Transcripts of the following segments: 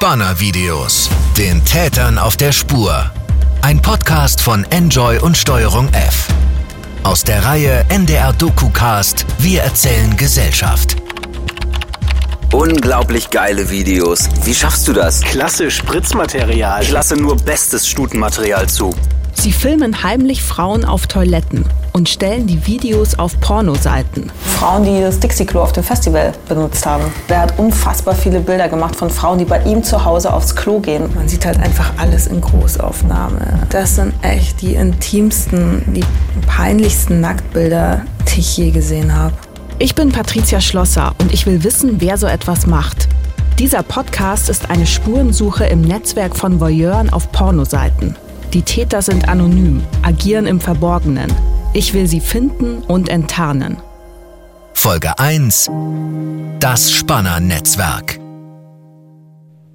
Spanner-Videos. Den Tätern auf der Spur. Ein Podcast von Enjoy und Steuerung F. Aus der Reihe NDR DokuCast Wir erzählen Gesellschaft. Unglaublich geile Videos. Wie schaffst du das? Klasse Spritzmaterial. Ich lasse nur bestes Stutenmaterial zu. Sie filmen heimlich Frauen auf Toiletten und stellen die Videos auf Pornoseiten. Frauen, die das Dixie-Klo auf dem Festival benutzt haben. Der hat unfassbar viele Bilder gemacht von Frauen, die bei ihm zu Hause aufs Klo gehen. Man sieht halt einfach alles in Großaufnahme. Das sind echt die intimsten, die peinlichsten Nacktbilder, die ich je gesehen habe. Ich bin Patricia Schlosser und ich will wissen, wer so etwas macht. Dieser Podcast ist eine Spurensuche im Netzwerk von Voyeuren auf Pornoseiten. Die Täter sind anonym, agieren im Verborgenen. Ich will sie finden und enttarnen. Folge 1 Das Spanner-Netzwerk.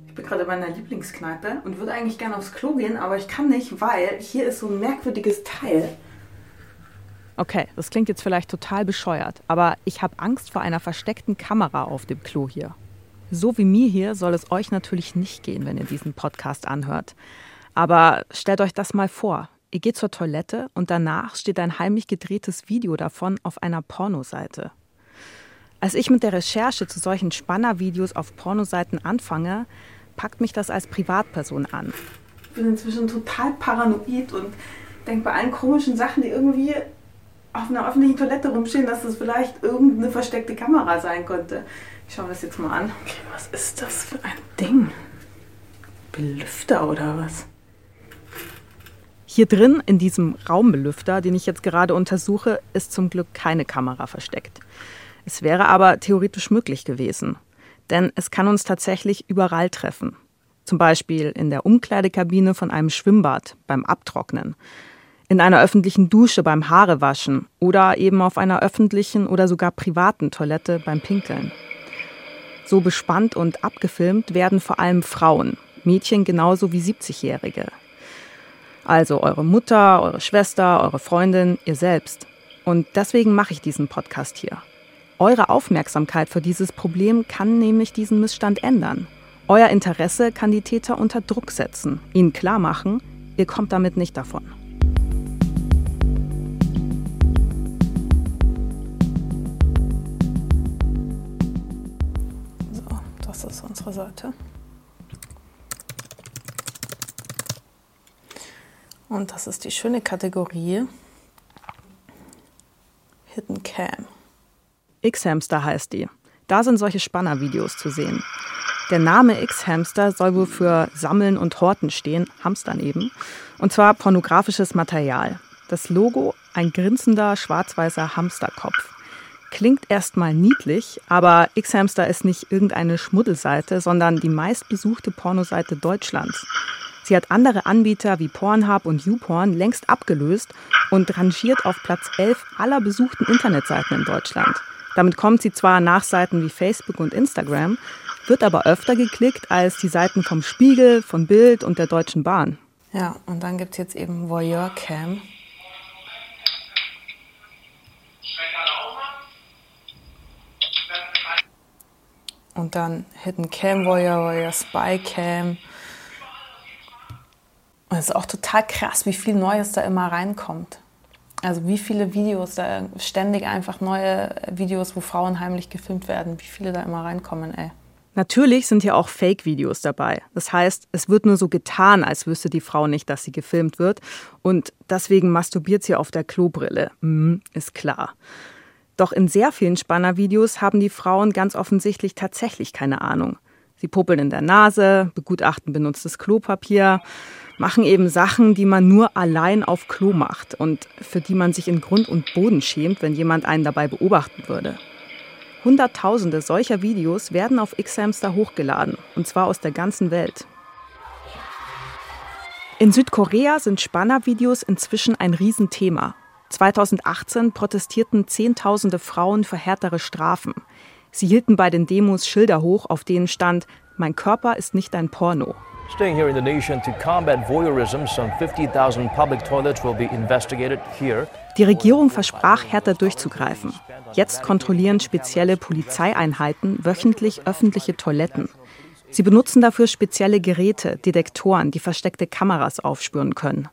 Ich bin gerade in meiner Lieblingskneipe und würde eigentlich gerne aufs Klo gehen, aber ich kann nicht, weil hier ist so ein merkwürdiges Teil. Okay, das klingt jetzt vielleicht total bescheuert, aber ich habe Angst vor einer versteckten Kamera auf dem Klo hier. So wie mir hier soll es euch natürlich nicht gehen, wenn ihr diesen Podcast anhört. Aber stellt euch das mal vor. Ihr geht zur Toilette und danach steht ein heimlich gedrehtes Video davon auf einer Pornoseite. Als ich mit der Recherche zu solchen Spannervideos auf Pornoseiten anfange, packt mich das als Privatperson an. Ich bin inzwischen total paranoid und denke bei allen komischen Sachen, die irgendwie auf einer öffentlichen Toilette rumstehen, dass das vielleicht irgendeine versteckte Kamera sein könnte. Ich schaue mir das jetzt mal an. Okay, was ist das für ein Ding? Belüfter oder was? Hier drin, in diesem Raumbelüfter, den ich jetzt gerade untersuche, ist zum Glück keine Kamera versteckt. Es wäre aber theoretisch möglich gewesen. Denn es kann uns tatsächlich überall treffen. Zum Beispiel in der Umkleidekabine von einem Schwimmbad beim Abtrocknen in einer öffentlichen Dusche beim Haarewaschen oder eben auf einer öffentlichen oder sogar privaten Toilette beim Pinkeln. So bespannt und abgefilmt werden vor allem Frauen, Mädchen genauso wie 70-Jährige. Also eure Mutter, eure Schwester, eure Freundin, ihr selbst. Und deswegen mache ich diesen Podcast hier. Eure Aufmerksamkeit für dieses Problem kann nämlich diesen Missstand ändern. Euer Interesse kann die Täter unter Druck setzen, ihnen klar machen, ihr kommt damit nicht davon. ist unsere Seite. Und das ist die schöne Kategorie Hidden Cam. X-Hamster heißt die. Da sind solche Spanner-Videos zu sehen. Der Name X-Hamster soll wohl für Sammeln und Horten stehen, Hamstern eben. Und zwar pornografisches Material. Das Logo ein grinsender schwarz-weißer Hamsterkopf. Klingt erstmal niedlich, aber X-Hamster ist nicht irgendeine Schmuddelseite, sondern die meistbesuchte Pornoseite Deutschlands. Sie hat andere Anbieter wie Pornhub und YouPorn längst abgelöst und rangiert auf Platz 11 aller besuchten Internetseiten in Deutschland. Damit kommt sie zwar nach Seiten wie Facebook und Instagram, wird aber öfter geklickt als die Seiten vom Spiegel, von Bild und der Deutschen Bahn. Ja, und dann gibt es jetzt eben Voyeur Cam. Und dann Hidden Cam Warrior, Warrior Spy Cam. Und es ist auch total krass, wie viel Neues da immer reinkommt. Also wie viele Videos, da ständig einfach neue Videos, wo Frauen heimlich gefilmt werden, wie viele da immer reinkommen, ey. Natürlich sind hier auch Fake-Videos dabei. Das heißt, es wird nur so getan, als wüsste die Frau nicht, dass sie gefilmt wird. Und deswegen masturbiert sie auf der Klobrille. Mm, ist klar. Doch in sehr vielen Spannervideos haben die Frauen ganz offensichtlich tatsächlich keine Ahnung. Sie puppeln in der Nase, begutachten benutztes Klopapier, machen eben Sachen, die man nur allein auf Klo macht und für die man sich in Grund und Boden schämt, wenn jemand einen dabei beobachten würde. Hunderttausende solcher Videos werden auf X-Hamster hochgeladen, und zwar aus der ganzen Welt. In Südkorea sind Spannervideos inzwischen ein Riesenthema 2018 protestierten Zehntausende Frauen für härtere Strafen. Sie hielten bei den Demos Schilder hoch, auf denen stand: Mein Körper ist nicht ein Porno. Staying here in the nation to combat voyeurism, some 50,000 public toilets will be investigated here. Die Regierung versprach, härter durchzugreifen. Jetzt kontrollieren spezielle Polizeieinheiten wöchentlich öffentliche Toiletten. Sie benutzen dafür spezielle Geräte, Detektoren, die versteckte Kameras aufspüren können.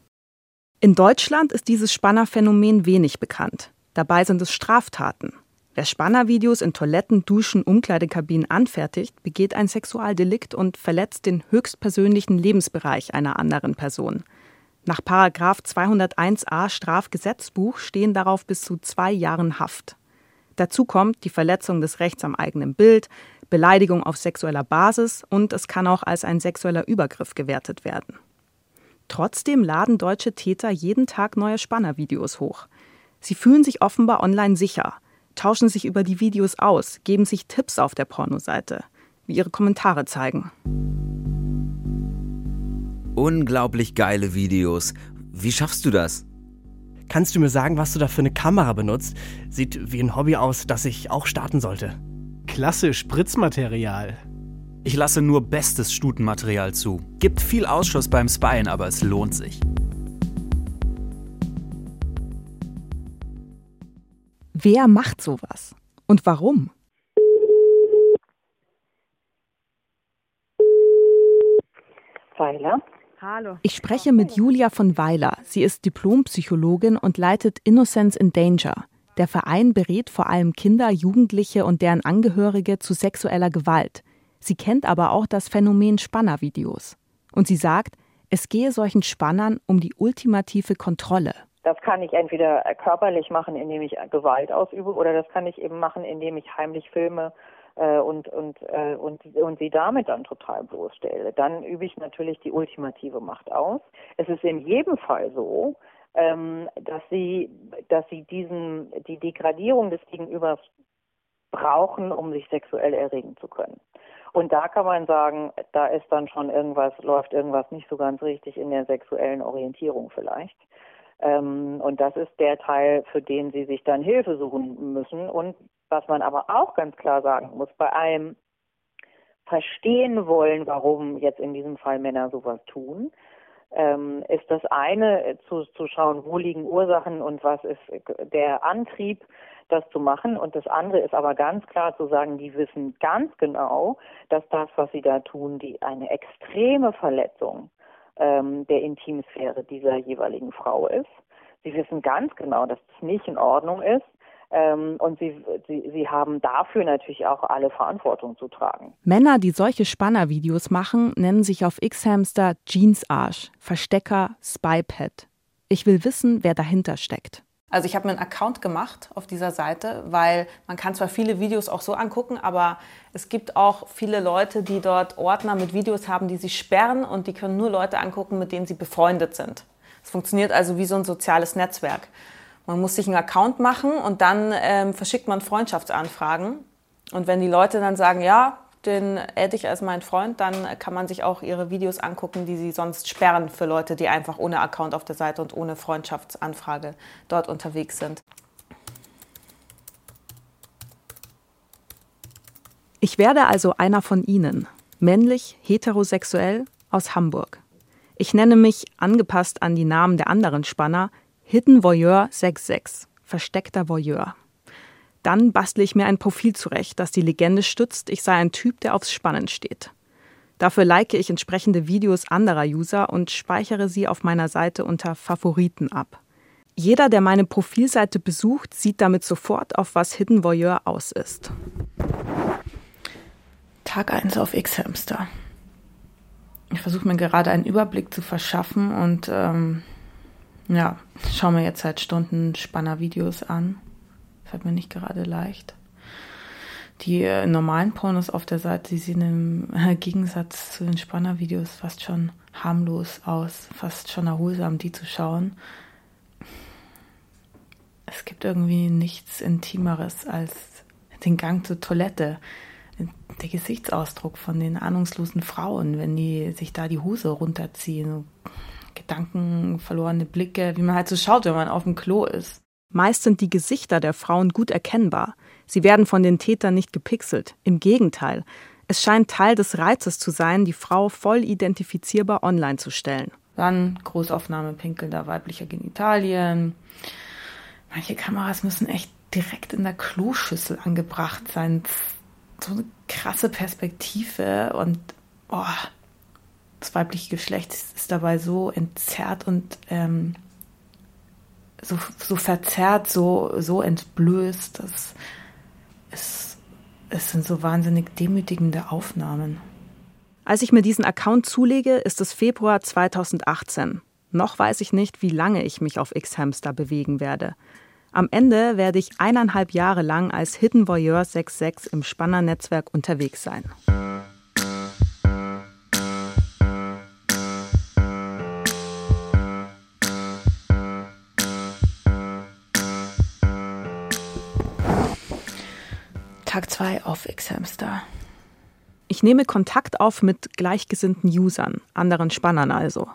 In Deutschland ist dieses Spannerphänomen wenig bekannt. Dabei sind es Straftaten. Wer Spannervideos in Toiletten, Duschen, Umkleidekabinen anfertigt, begeht ein Sexualdelikt und verletzt den höchstpersönlichen Lebensbereich einer anderen Person. Nach 201a Strafgesetzbuch stehen darauf bis zu zwei Jahren Haft. Dazu kommt die Verletzung des Rechts am eigenen Bild, Beleidigung auf sexueller Basis und es kann auch als ein sexueller Übergriff gewertet werden. Trotzdem laden deutsche Täter jeden Tag neue Spannervideos hoch. Sie fühlen sich offenbar online sicher, tauschen sich über die Videos aus, geben sich Tipps auf der Pornoseite, wie ihre Kommentare zeigen. Unglaublich geile Videos. Wie schaffst du das? Kannst du mir sagen, was du da für eine Kamera benutzt? Sieht wie ein Hobby aus, das ich auch starten sollte. Klasse Spritzmaterial. Ich lasse nur bestes Stutenmaterial zu. Gibt viel Ausschuss beim Spyen, aber es lohnt sich. Wer macht sowas? Und warum? Weiler. Hallo. Ich spreche mit Julia von Weiler. Sie ist Diplompsychologin und leitet Innocence in Danger. Der Verein berät vor allem Kinder, Jugendliche und deren Angehörige zu sexueller Gewalt. Sie kennt aber auch das Phänomen Spannervideos. Und sie sagt, es gehe solchen Spannern um die ultimative Kontrolle. Das kann ich entweder körperlich machen, indem ich Gewalt ausübe, oder das kann ich eben machen, indem ich heimlich filme äh, und, und, äh, und, und sie damit dann total bloßstelle. Dann übe ich natürlich die ultimative Macht aus. Es ist in jedem Fall so, ähm, dass sie, dass sie diesen, die Degradierung des Gegenübers brauchen, um sich sexuell erregen zu können. Und da kann man sagen, da ist dann schon irgendwas, läuft irgendwas nicht so ganz richtig in der sexuellen Orientierung vielleicht. Ähm, und das ist der Teil, für den sie sich dann Hilfe suchen müssen. Und was man aber auch ganz klar sagen muss, bei einem verstehen wollen, warum jetzt in diesem Fall Männer sowas tun, ähm, ist das eine zu, zu schauen, wo liegen Ursachen und was ist der Antrieb, das zu machen. Und das andere ist aber ganz klar zu sagen, die wissen ganz genau, dass das, was sie da tun, die eine extreme Verletzung ähm, der Intimsphäre dieser jeweiligen Frau ist. Sie wissen ganz genau, dass es nicht in Ordnung ist. Ähm, und sie, sie, sie haben dafür natürlich auch alle Verantwortung zu tragen. Männer, die solche Spannervideos machen, nennen sich auf X-Hamster Jeansarsch, Verstecker, Spypad. Ich will wissen, wer dahinter steckt. Also ich habe mir einen Account gemacht auf dieser Seite, weil man kann zwar viele Videos auch so angucken, aber es gibt auch viele Leute, die dort Ordner mit Videos haben, die sie sperren und die können nur Leute angucken, mit denen sie befreundet sind. Es funktioniert also wie so ein soziales Netzwerk. Man muss sich einen Account machen und dann ähm, verschickt man Freundschaftsanfragen. Und wenn die Leute dann sagen, ja, den adde ich als mein Freund, dann kann man sich auch ihre Videos angucken, die sie sonst sperren für Leute, die einfach ohne Account auf der Seite und ohne Freundschaftsanfrage dort unterwegs sind. Ich werde also einer von Ihnen, männlich, heterosexuell, aus Hamburg. Ich nenne mich, angepasst an die Namen der anderen Spanner, Hidden Voyeur 66, versteckter Voyeur. Dann bastle ich mir ein Profil zurecht, das die Legende stützt, ich sei ein Typ, der aufs Spannen steht. Dafür like ich entsprechende Videos anderer User und speichere sie auf meiner Seite unter Favoriten ab. Jeder, der meine Profilseite besucht, sieht damit sofort, auf was Hidden Voyeur aus ist. Tag 1 auf X-Hamster. Ich versuche mir gerade einen Überblick zu verschaffen und ähm, ja, schaue mir jetzt seit Stunden Spanner-Videos an fällt mir nicht gerade leicht. Die äh, normalen Pornos auf der Seite, die sehen im Gegensatz zu den Spannervideos fast schon harmlos aus, fast schon erholsam, die zu schauen. Es gibt irgendwie nichts Intimeres als den Gang zur Toilette. Der Gesichtsausdruck von den ahnungslosen Frauen, wenn die sich da die Hose runterziehen. Gedanken, verlorene Blicke, wie man halt so schaut, wenn man auf dem Klo ist. Meist sind die Gesichter der Frauen gut erkennbar. Sie werden von den Tätern nicht gepixelt. Im Gegenteil. Es scheint Teil des Reizes zu sein, die Frau voll identifizierbar online zu stellen. Dann Großaufnahme pinkelnder weiblicher Genitalien. Manche Kameras müssen echt direkt in der Kloschüssel angebracht sein. So eine krasse Perspektive und oh, das weibliche Geschlecht ist dabei so entzerrt und ähm, so, so verzerrt, so, so entblößt. Das ist, es sind so wahnsinnig demütigende Aufnahmen. Als ich mir diesen Account zulege, ist es Februar 2018. Noch weiß ich nicht, wie lange ich mich auf X-Hamster bewegen werde. Am Ende werde ich eineinhalb Jahre lang als Hidden Voyeur 66 im Spanner-Netzwerk unterwegs sein. Tag 2 auf X-Hamster. Ich nehme Kontakt auf mit gleichgesinnten Usern, anderen Spannern also.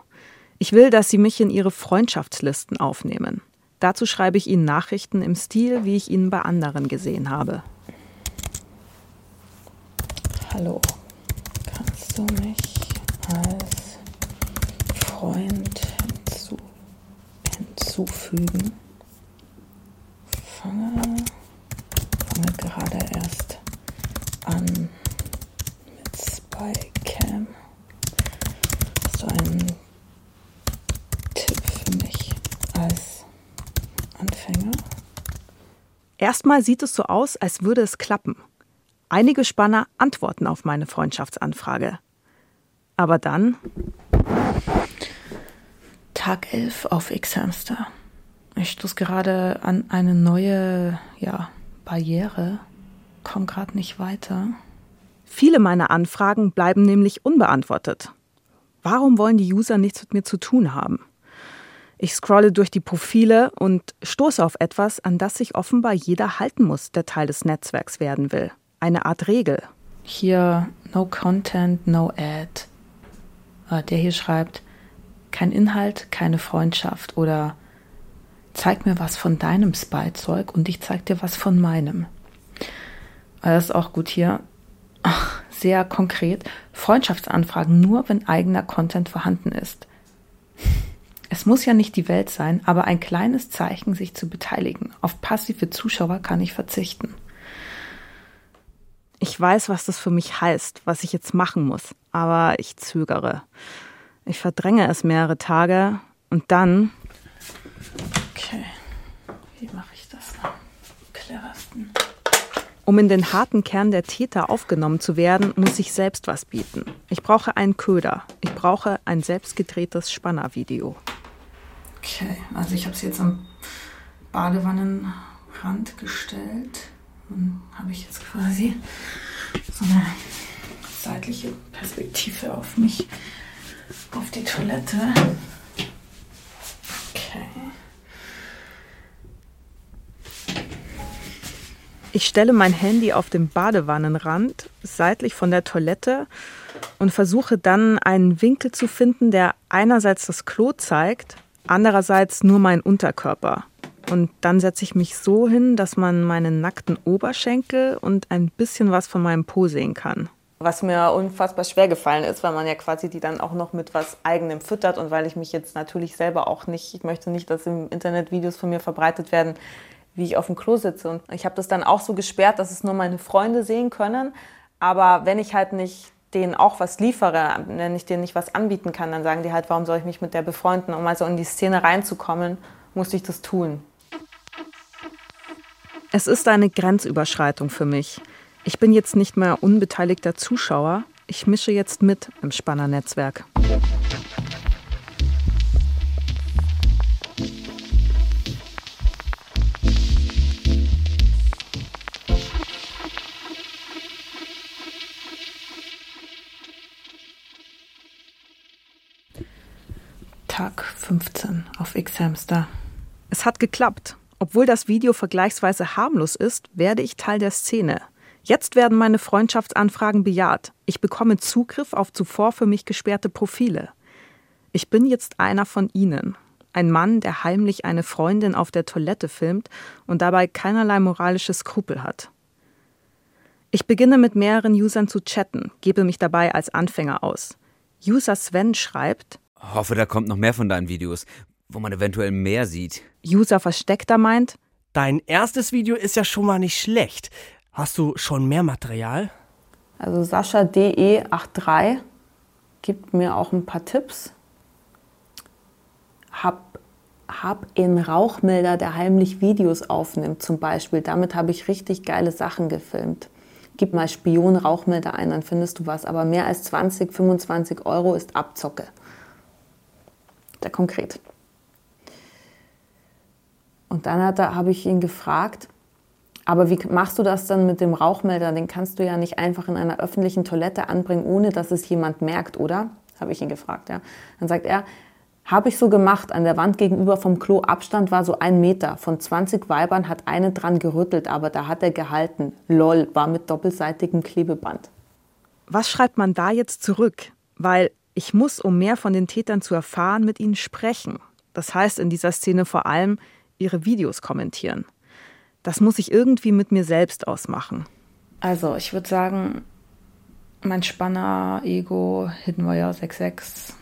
Ich will, dass sie mich in ihre Freundschaftslisten aufnehmen. Dazu schreibe ich ihnen Nachrichten im Stil, wie ich ihn bei anderen gesehen habe. Hallo, kannst du mich als Freund hinzu hinzufügen? Fange fange gerade erst an mit Spycam. Hast du einen Tipp für mich als Anfänger? Erstmal sieht es so aus, als würde es klappen. Einige Spanner antworten auf meine Freundschaftsanfrage. Aber dann. Tag 11 auf X-Hamster. Ich stoße gerade an eine neue, ja, Barriere, komme gerade nicht weiter. Viele meiner Anfragen bleiben nämlich unbeantwortet. Warum wollen die User nichts mit mir zu tun haben? Ich scrolle durch die Profile und stoße auf etwas, an das sich offenbar jeder halten muss, der Teil des Netzwerks werden will. Eine Art Regel. Hier No Content, No Ad. Äh, der hier schreibt, kein Inhalt, keine Freundschaft oder zeig mir was von deinem Spy-Zeug und ich zeig dir was von meinem. Das ist auch gut hier. Ach, sehr konkret. Freundschaftsanfragen nur, wenn eigener Content vorhanden ist. Es muss ja nicht die Welt sein, aber ein kleines Zeichen, sich zu beteiligen. Auf passive Zuschauer kann ich verzichten. Ich weiß, was das für mich heißt, was ich jetzt machen muss, aber ich zögere. Ich verdränge es mehrere Tage und dann Okay, wie mache ich das am cleversten? Um in den harten Kern der Täter aufgenommen zu werden, muss ich selbst was bieten. Ich brauche einen Köder. Ich brauche ein selbstgedrehtes Spannervideo. Okay, also ich habe es jetzt am Badewannenrand gestellt. Dann habe ich jetzt quasi so eine seitliche Perspektive auf mich, auf die Toilette. Ich stelle mein Handy auf den Badewannenrand, seitlich von der Toilette und versuche dann einen Winkel zu finden, der einerseits das Klo zeigt, andererseits nur meinen Unterkörper. Und dann setze ich mich so hin, dass man meinen nackten Oberschenkel und ein bisschen was von meinem Po sehen kann. Was mir unfassbar schwer gefallen ist, weil man ja quasi die dann auch noch mit was eigenem füttert und weil ich mich jetzt natürlich selber auch nicht, ich möchte nicht, dass im Internet Videos von mir verbreitet werden, wie ich auf dem Klo sitze. Und ich habe das dann auch so gesperrt, dass es nur meine Freunde sehen können. Aber wenn ich halt nicht denen auch was liefere, wenn ich denen nicht was anbieten kann, dann sagen die halt, warum soll ich mich mit der befreunden? Um also in die Szene reinzukommen, musste ich das tun. Es ist eine Grenzüberschreitung für mich. Ich bin jetzt nicht mehr unbeteiligter Zuschauer. Ich mische jetzt mit im Spannernetzwerk. X-Hamster. Es hat geklappt. Obwohl das Video vergleichsweise harmlos ist, werde ich Teil der Szene. Jetzt werden meine Freundschaftsanfragen bejaht. Ich bekomme Zugriff auf zuvor für mich gesperrte Profile. Ich bin jetzt einer von ihnen. Ein Mann, der heimlich eine Freundin auf der Toilette filmt und dabei keinerlei moralische Skrupel hat. Ich beginne mit mehreren Usern zu chatten, gebe mich dabei als Anfänger aus. User Sven schreibt, Hoffe, da kommt noch mehr von deinen Videos, wo man eventuell mehr sieht. User Versteckter meint, Dein erstes Video ist ja schon mal nicht schlecht. Hast du schon mehr Material? Also Sascha DE83 gibt mir auch ein paar Tipps. Hab, hab einen Rauchmelder, der heimlich Videos aufnimmt, zum Beispiel. Damit habe ich richtig geile Sachen gefilmt. Gib mal Spion-Rauchmelder ein, dann findest du was. Aber mehr als 20, 25 Euro ist Abzocke. Der konkret. Und dann habe ich ihn gefragt, aber wie machst du das dann mit dem Rauchmelder? Den kannst du ja nicht einfach in einer öffentlichen Toilette anbringen, ohne dass es jemand merkt, oder? Habe ich ihn gefragt. Ja. Dann sagt er, habe ich so gemacht. An der Wand gegenüber vom Klo Abstand war so ein Meter. Von 20 Weibern hat eine dran gerüttelt, aber da hat er gehalten. Lol, war mit doppelseitigem Klebeband. Was schreibt man da jetzt zurück? Weil ich muss, um mehr von den Tätern zu erfahren, mit ihnen sprechen. Das heißt in dieser Szene vor allem ihre Videos kommentieren. Das muss ich irgendwie mit mir selbst ausmachen. Also, ich würde sagen, mein Spanner, Ego, Hidden Warrior 66,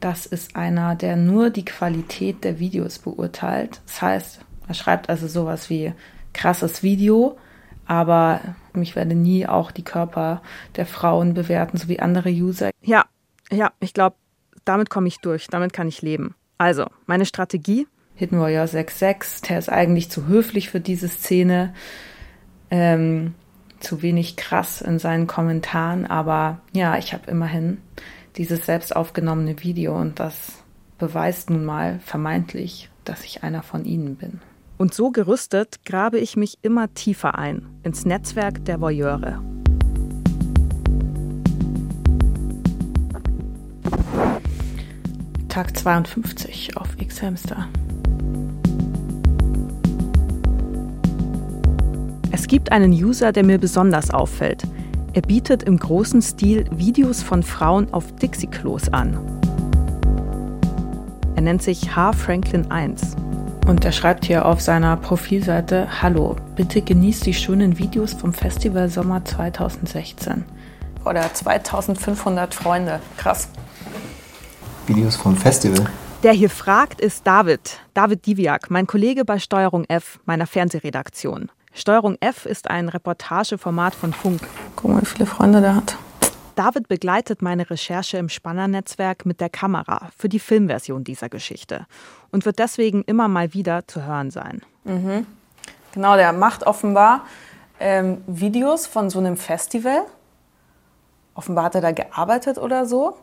das ist einer, der nur die Qualität der Videos beurteilt. Das heißt, er schreibt also sowas wie krasses Video, aber ich werde nie auch die Körper der Frauen bewerten, so wie andere User. Ja, ja, ich glaube, damit komme ich durch, damit kann ich leben. Also, meine Strategie, Hidden Warrior 6.6, der ist eigentlich zu höflich für diese Szene, ähm, zu wenig krass in seinen Kommentaren, aber ja, ich habe immerhin dieses selbst aufgenommene Video und das beweist nun mal vermeintlich, dass ich einer von ihnen bin. Und so gerüstet grabe ich mich immer tiefer ein ins Netzwerk der Voyeure. Tag 52 auf X-Hamster. Es gibt einen User, der mir besonders auffällt. Er bietet im großen Stil Videos von Frauen auf Dixie-Klos an. Er nennt sich H. Franklin 1. Und er schreibt hier auf seiner Profilseite: Hallo, bitte genießt die schönen Videos vom Festival Sommer 2016. Oder 2500 Freunde. Krass. Videos vom Festival? Der hier fragt, ist David. David Diviak, mein Kollege bei Steuerung F, meiner Fernsehredaktion. Steuerung F ist ein Reportageformat von Funk. Guck mal, wie viele Freunde der hat. David begleitet meine Recherche im Spannernetzwerk mit der Kamera für die Filmversion dieser Geschichte und wird deswegen immer mal wieder zu hören sein. Mhm. Genau, der macht offenbar ähm, Videos von so einem Festival. Offenbar hat er da gearbeitet oder so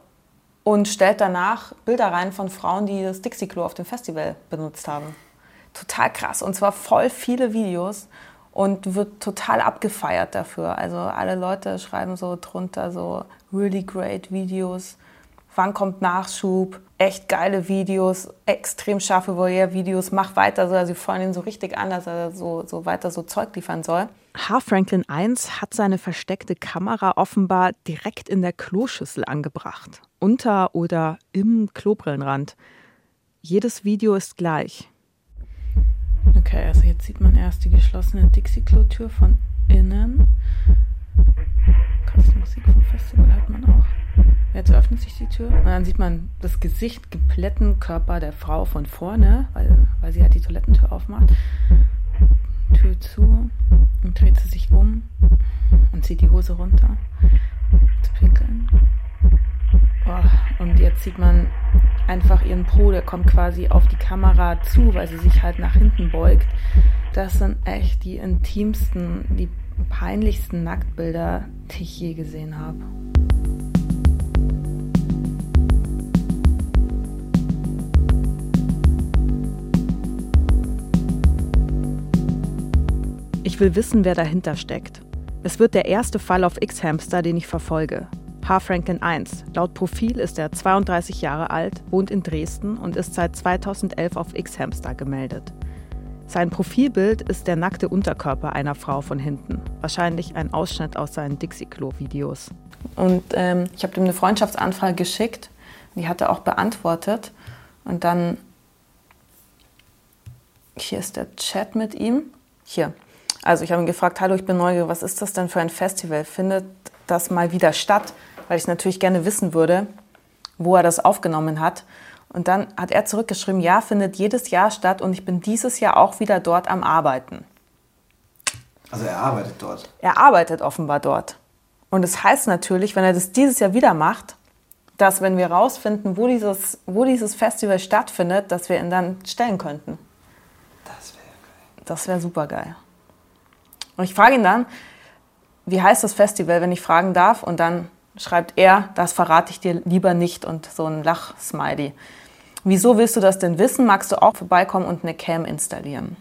und stellt danach Bilder rein von Frauen, die das Dixie-Klo auf dem Festival benutzt haben. Total krass. Und zwar voll viele Videos und wird total abgefeiert dafür. Also alle Leute schreiben so drunter so really great Videos. Wann kommt Nachschub? Echt geile Videos, extrem scharfe Voyeur-Videos. Mach weiter so. Also sie freuen ihn so richtig an, dass er so, so weiter so Zeug liefern soll. H. Franklin 1 hat seine versteckte Kamera offenbar direkt in der Kloschüssel angebracht. Unter oder im Klobrillenrand. Jedes Video ist gleich. Okay, also jetzt sieht man erst die geschlossene Dixie-Klo-Tür von innen. Krasse Musik vom Festival hat man auch. Jetzt öffnet sich die Tür und dann sieht man das Gesicht geplätten Körper der Frau von vorne, weil, weil sie halt die Toilettentür aufmacht. Tür zu und dreht sie sich um und zieht die Hose runter zu pinkeln. Oh, und jetzt sieht man einfach ihren Po, der kommt quasi auf die Kamera zu, weil sie sich halt nach hinten beugt. Das sind echt die intimsten, die peinlichsten Nacktbilder, die ich je gesehen habe. Ich will wissen, wer dahinter steckt. Es wird der erste Fall auf X-Hamster, den ich verfolge. H. Franklin 1. Laut Profil ist er 32 Jahre alt, wohnt in Dresden und ist seit 2011 auf X-Hamster gemeldet. Sein Profilbild ist der nackte Unterkörper einer Frau von hinten. Wahrscheinlich ein Ausschnitt aus seinen Dixie-Klo-Videos. Und ähm, ich habe ihm eine Freundschaftsanfrage geschickt. Die hat er auch beantwortet. Und dann, hier ist der Chat mit ihm. Hier. Also ich habe ihn gefragt, hallo, ich bin neugierig, was ist das denn für ein Festival? Findet das mal wieder statt? Weil ich natürlich gerne wissen würde, wo er das aufgenommen hat. Und dann hat er zurückgeschrieben, ja, findet jedes Jahr statt und ich bin dieses Jahr auch wieder dort am Arbeiten. Also er arbeitet dort. Er arbeitet offenbar dort. Und das heißt natürlich, wenn er das dieses Jahr wieder macht, dass wenn wir rausfinden, wo dieses, wo dieses Festival stattfindet, dass wir ihn dann stellen könnten. Das wäre geil. Das wäre super geil. Und ich frage ihn dann, wie heißt das Festival, wenn ich fragen darf? Und dann schreibt er, das verrate ich dir lieber nicht und so ein Lach-Smiley. Wieso willst du das denn wissen? Magst du auch vorbeikommen und eine Cam installieren?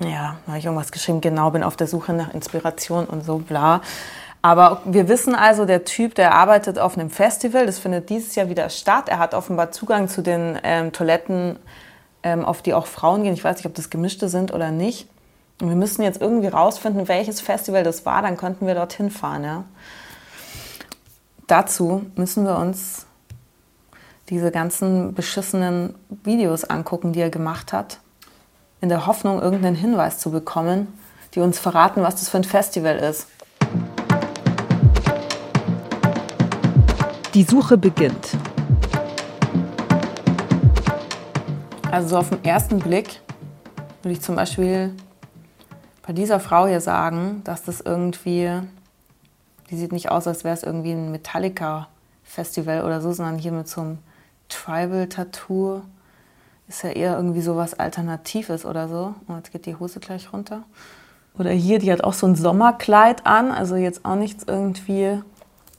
Ja, habe ich irgendwas geschrieben, genau, bin auf der Suche nach Inspiration und so, bla. Aber wir wissen also, der Typ, der arbeitet auf einem Festival, das findet dieses Jahr wieder statt. Er hat offenbar Zugang zu den ähm, Toiletten, ähm, auf die auch Frauen gehen. Ich weiß nicht, ob das gemischte sind oder nicht. Und wir müssen jetzt irgendwie rausfinden, welches Festival das war, dann könnten wir dorthin fahren. Ja? Dazu müssen wir uns diese ganzen beschissenen Videos angucken, die er gemacht hat, in der Hoffnung, irgendeinen Hinweis zu bekommen, die uns verraten, was das für ein Festival ist. Die Suche beginnt. Also so auf den ersten Blick würde ich zum Beispiel bei dieser Frau hier sagen, dass das irgendwie, die sieht nicht aus, als wäre es irgendwie ein Metallica-Festival oder so, sondern hier mit so einem Tribal-Tattoo ist ja eher irgendwie so was Alternatives oder so. Und jetzt geht die Hose gleich runter. Oder hier, die hat auch so ein Sommerkleid an, also jetzt auch nichts irgendwie,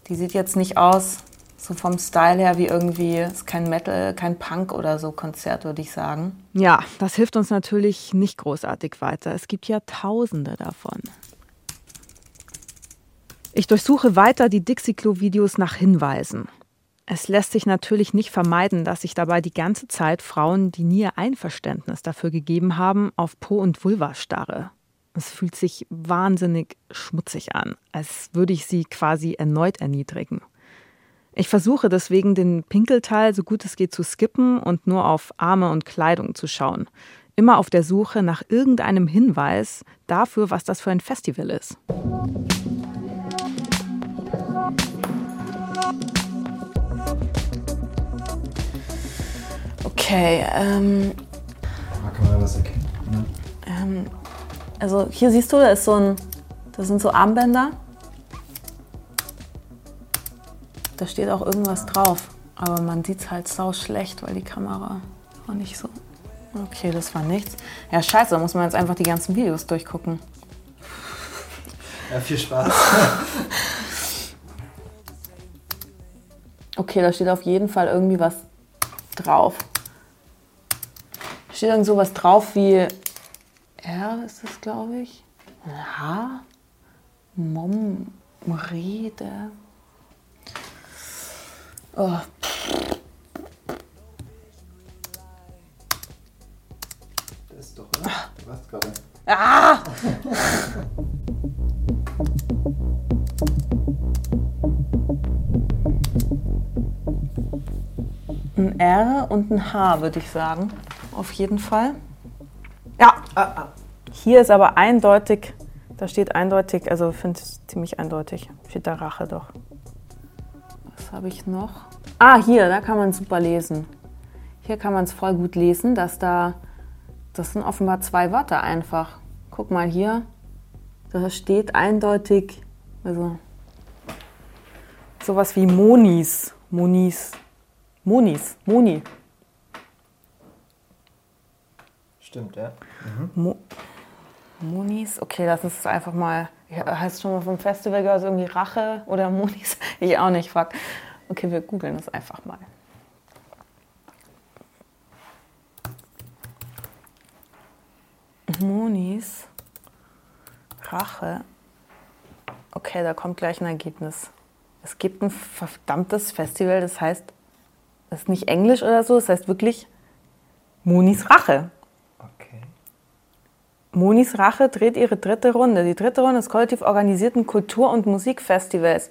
die sieht jetzt nicht aus, so vom Style her wie irgendwie, ist kein Metal, kein Punk oder so Konzert, würde ich sagen. Ja, das hilft uns natürlich nicht großartig weiter. Es gibt ja Tausende davon. Ich durchsuche weiter die Dixie-Klo-Videos nach Hinweisen. Es lässt sich natürlich nicht vermeiden, dass ich dabei die ganze Zeit Frauen, die nie ihr Einverständnis dafür gegeben haben, auf Po und Vulva starre. Es fühlt sich wahnsinnig schmutzig an, als würde ich sie quasi erneut erniedrigen. Ich versuche deswegen den Pinkelteil so gut es geht zu skippen und nur auf Arme und Kleidung zu schauen. Immer auf der Suche nach irgendeinem Hinweis dafür, was das für ein Festival ist. Okay, ähm, Da kann man ja was erkennen. Ne? ähm, also hier siehst du, da ist so ein, das sind so Armbänder. Da steht auch irgendwas drauf, aber man sieht es halt sau schlecht, weil die Kamera war nicht so. Okay, das war nichts. Ja, scheiße, da muss man jetzt einfach die ganzen Videos durchgucken. Ja, viel Spaß. Okay, da steht auf jeden Fall irgendwie was drauf. Steht irgend sowas drauf wie R ist das, glaube ich. H? Mom, Rede. Oh, Das ist doch, oder? Du warst gerade. Ah! Ein R und ein H, würde ich sagen. Auf jeden Fall. Ja, hier ist aber eindeutig, da steht eindeutig, also ich finde es ziemlich eindeutig, steht da Rache doch. Was habe ich noch? Ah, hier, da kann man super lesen. Hier kann man es voll gut lesen, dass da, das sind offenbar zwei Wörter einfach. Guck mal hier, da steht eindeutig, also sowas wie Monis, Monis, Monis, Moni. Stimmt, ja. Mo Monis, okay, lass uns das einfach mal. Heißt schon mal vom Festival gehört irgendwie Rache oder Monis? Ich auch nicht, fuck. Okay, wir googeln das einfach mal. Monis, Rache. Okay, da kommt gleich ein Ergebnis. Es gibt ein verdammtes Festival, das heißt, das ist nicht Englisch oder so, das heißt wirklich Monis Rache. Okay. Monis Rache dreht ihre dritte Runde. Die dritte Runde des kollektiv organisierten Kultur- und Musikfestivals.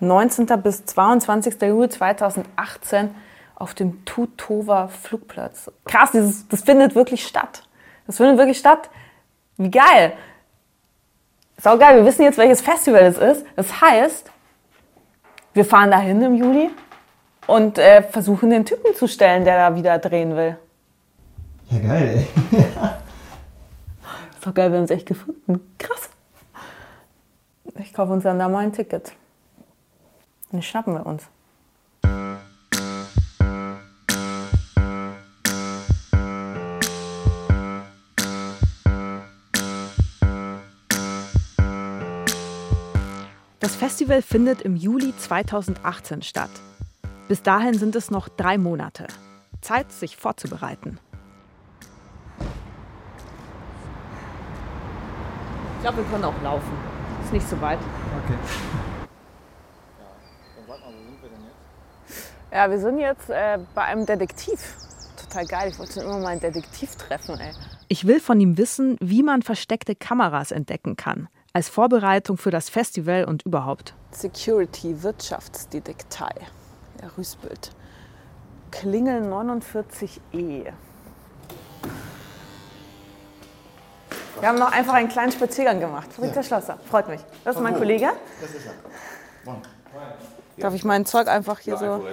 19. bis 22. Juli 2018 auf dem Tutova Flugplatz. Krass, dieses, das findet wirklich statt. Das findet wirklich statt. Wie geil. Sau geil, wir wissen jetzt, welches Festival es ist. Das heißt, wir fahren dahin im Juli und äh, versuchen, den Typen zu stellen, der da wieder drehen will. Ja, geil, ey. Ist geil, wir haben es echt gefunden. Krass. Ich kaufe uns dann da mal ein Ticket. Und schnappen wir uns. Das Festival findet im Juli 2018 statt. Bis dahin sind es noch drei Monate. Zeit, sich vorzubereiten. Ich glaube, wir können auch laufen. Ist nicht so weit. Okay. Ja, wir sind jetzt äh, bei einem Detektiv. Total geil. Ich wollte schon immer mal einen Detektiv treffen, ey. Ich will von ihm wissen, wie man versteckte Kameras entdecken kann. Als Vorbereitung für das Festival und überhaupt. Security Wirtschaftsdetektei. Ja, Rüßbild. Klingel 49e. Wir haben noch einfach einen kleinen Spaziergang gemacht. Friedrich Schlosser. Freut mich. Das ist mein Kollege. Das ist er. Darf ich mein Zeug einfach hier so?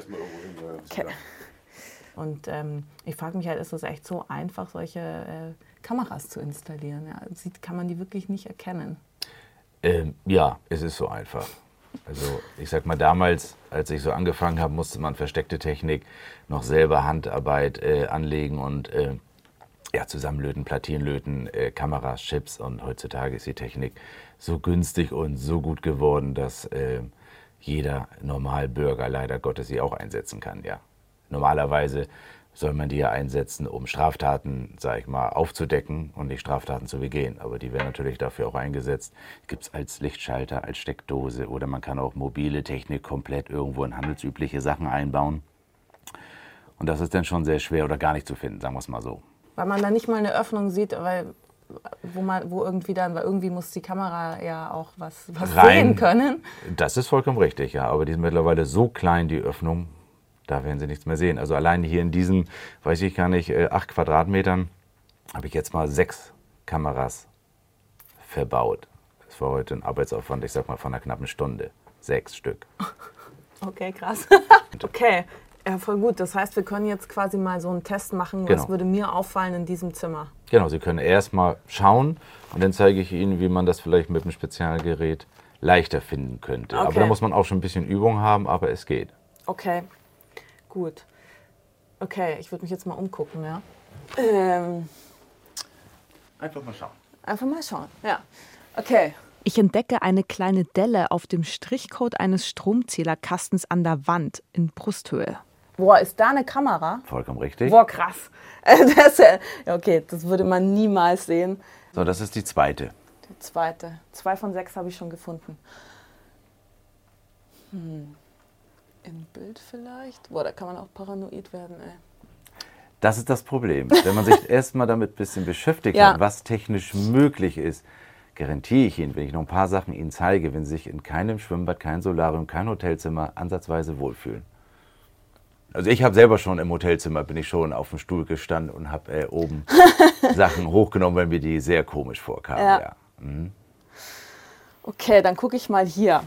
Okay. Und ähm, ich frage mich halt, ist es echt so einfach, solche äh, Kameras zu installieren? Ja, sieht, kann man die wirklich nicht erkennen? Ähm, ja, es ist so einfach. Also ich sag mal, damals, als ich so angefangen habe, musste man versteckte Technik noch selber Handarbeit äh, anlegen und äh, ja, zusammenlöten, Platinlöten, äh, Kameras, Chips und heutzutage ist die Technik so günstig und so gut geworden, dass äh, jeder Normalbürger leider Gottes sie auch einsetzen kann, ja. Normalerweise soll man die ja einsetzen, um Straftaten, sag ich mal, aufzudecken und nicht Straftaten zu begehen. Aber die werden natürlich dafür auch eingesetzt. Gibt es als Lichtschalter, als Steckdose oder man kann auch mobile Technik komplett irgendwo in handelsübliche Sachen einbauen. Und das ist dann schon sehr schwer oder gar nicht zu finden, sagen wir es mal so. Weil man da nicht mal eine Öffnung sieht, weil wo man, wo irgendwie dann, weil irgendwie muss die Kamera ja auch was, was Rein- sehen können. Das ist vollkommen richtig, ja. Aber die sind mittlerweile so klein, die Öffnung, da werden sie nichts mehr sehen. Also allein hier in diesen, weiß ich gar nicht, äh, acht Quadratmetern habe ich jetzt mal sechs Kameras verbaut. Das war heute ein Arbeitsaufwand, ich sag mal, von einer knappen Stunde. Sechs Stück. Okay, krass. okay, ja, voll gut. Das heißt, wir können jetzt quasi mal so einen Test machen. Was Genau. würde mir auffallen in diesem Zimmer? Genau, Sie können erst mal schauen und dann zeige ich Ihnen, wie man das vielleicht mit einem Spezialgerät leichter finden könnte. Aber Okay. da muss man auch schon ein bisschen Übung haben, aber es geht. Okay, gut. Okay, ich würde mich jetzt mal umgucken, ja. Ähm, Einfach mal schauen. einfach mal schauen, ja. Okay. Ich entdecke eine kleine Delle auf dem Strichcode eines Stromzählerkastens an der Wand in Brusthöhe. Boah, ist da eine Kamera? Vollkommen richtig. Boah, krass. Das, okay, das würde man niemals sehen. So, das ist die zweite. Die zweite. Zwei von sechs habe ich schon gefunden. Hm. Im Bild vielleicht? Boah, da kann man auch paranoid werden, ey. Das ist das Problem. Wenn man sich erstmal damit ein bisschen beschäftigt Ja. hat, was technisch möglich ist, garantiere ich Ihnen, wenn ich noch ein paar Sachen Ihnen zeige, wenn Sie sich in keinem Schwimmbad, kein Solarium, kein Hotelzimmer ansatzweise wohlfühlen. Also ich habe selber schon im Hotelzimmer, bin ich schon auf dem Stuhl gestanden und habe äh, oben Sachen hochgenommen, weil mir die sehr komisch vorkamen. Ja. Ja. Mhm. Okay, dann gucke ich mal hier.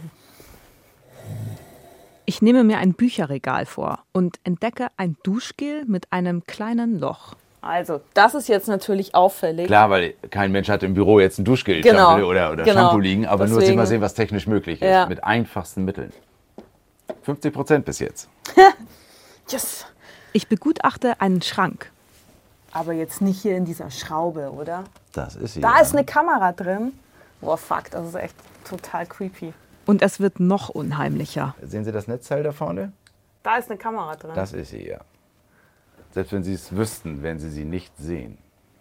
Ich nehme mir ein Bücherregal vor und entdecke ein Duschgel mit einem kleinen Loch. Also, das ist jetzt natürlich auffällig. Klar, weil kein Mensch hat im Büro jetzt ein Duschgel Genau. oder, oder Genau. Shampoo liegen, aber nur, Deswegen- mal sehen, was technisch möglich ist, Ja. mit einfachsten Mitteln. 50 Prozent bis jetzt. Yes. Ich begutachte einen Schrank. Aber jetzt nicht hier in dieser Schraube, oder? Das ist sie. Da ja. ist eine Kamera drin. Boah, fuck, das ist echt total creepy. Und es wird noch unheimlicher. Sehen Sie das Netzteil da vorne? Da ist eine Kamera drin. Das ist sie, ja. Selbst wenn Sie es wüssten, werden Sie sie nicht sehen.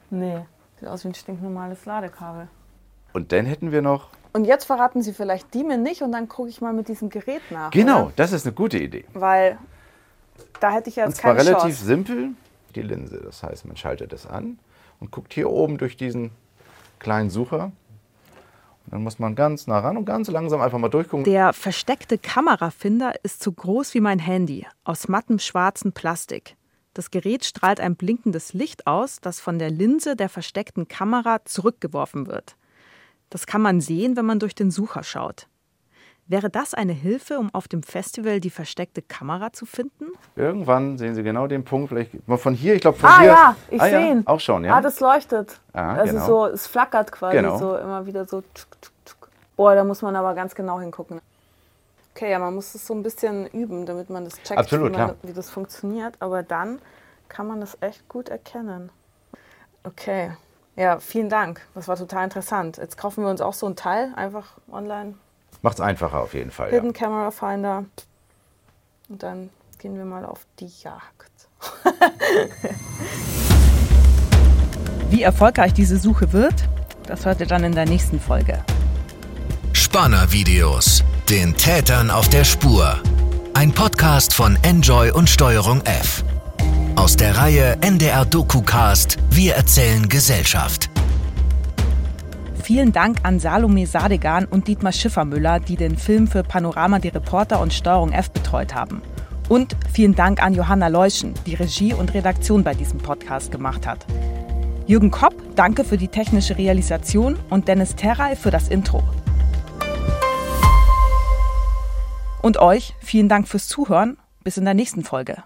Nee, sieht aus wie ein stinknormales Ladekabel. Und dann hätten wir noch. Und jetzt verraten Sie vielleicht die mir nicht und dann gucke ich mal mit diesem Gerät nach. Genau, Oder? das ist eine gute Idee. Weil da hätte ich Und jetzt zwar keine relativ Chance. simpel. Die Linse, das heißt, man schaltet es an und guckt hier oben durch diesen kleinen Sucher. Dann muss man ganz nah ran und ganz langsam einfach mal durchgucken. Der versteckte Kamerafinder ist so groß wie mein Handy, aus mattem schwarzen Plastik. Das Gerät strahlt ein blinkendes Licht aus, das von der Linse der versteckten Kamera zurückgeworfen wird. Das kann man sehen, wenn man durch den Sucher schaut. Wäre das eine Hilfe, um auf dem Festival die versteckte Kamera zu finden? Irgendwann sehen Sie genau den Punkt, vielleicht von hier, ich glaube von Ah hier. ja, ich ah, sehe ihn. Auch schon, ja. Ah, das leuchtet. Ah, also genau. so, es flackert quasi Genau. so immer wieder so. tschuk, tschuk, tschuk. Boah, da muss man aber ganz genau hingucken. Okay, ja, man muss es so ein bisschen üben, damit man das checkt, Absolut, wie, man, wie das funktioniert. Aber dann kann man das echt gut erkennen. Okay, ja, vielen Dank. Das war total interessant. Jetzt kaufen wir uns auch so ein Teil einfach online. Macht's einfacher auf jeden Fall. Hidden Ja. Camera Finder. Und dann gehen wir mal auf die Jagd. Wie erfolgreich diese Suche wird, das hört ihr dann in der nächsten Folge. Spanner-Videos. Den Tätern auf der Spur. Ein Podcast von Enjoy und Steuerung F. Aus der Reihe NDR DokuCast Wir erzählen Gesellschaft. Vielen Dank an Salome Sadegan und Dietmar Schiffermüller, die den Film für Panorama die Reporter und Steuerung F betreut haben. Und vielen Dank an Johanna Leuschen, die Regie und Redaktion bei diesem Podcast gemacht hat. Jürgen Kopp, danke für die technische Realisation und Dennis Terray für das Intro. Und euch vielen Dank fürs Zuhören. Bis in der nächsten Folge.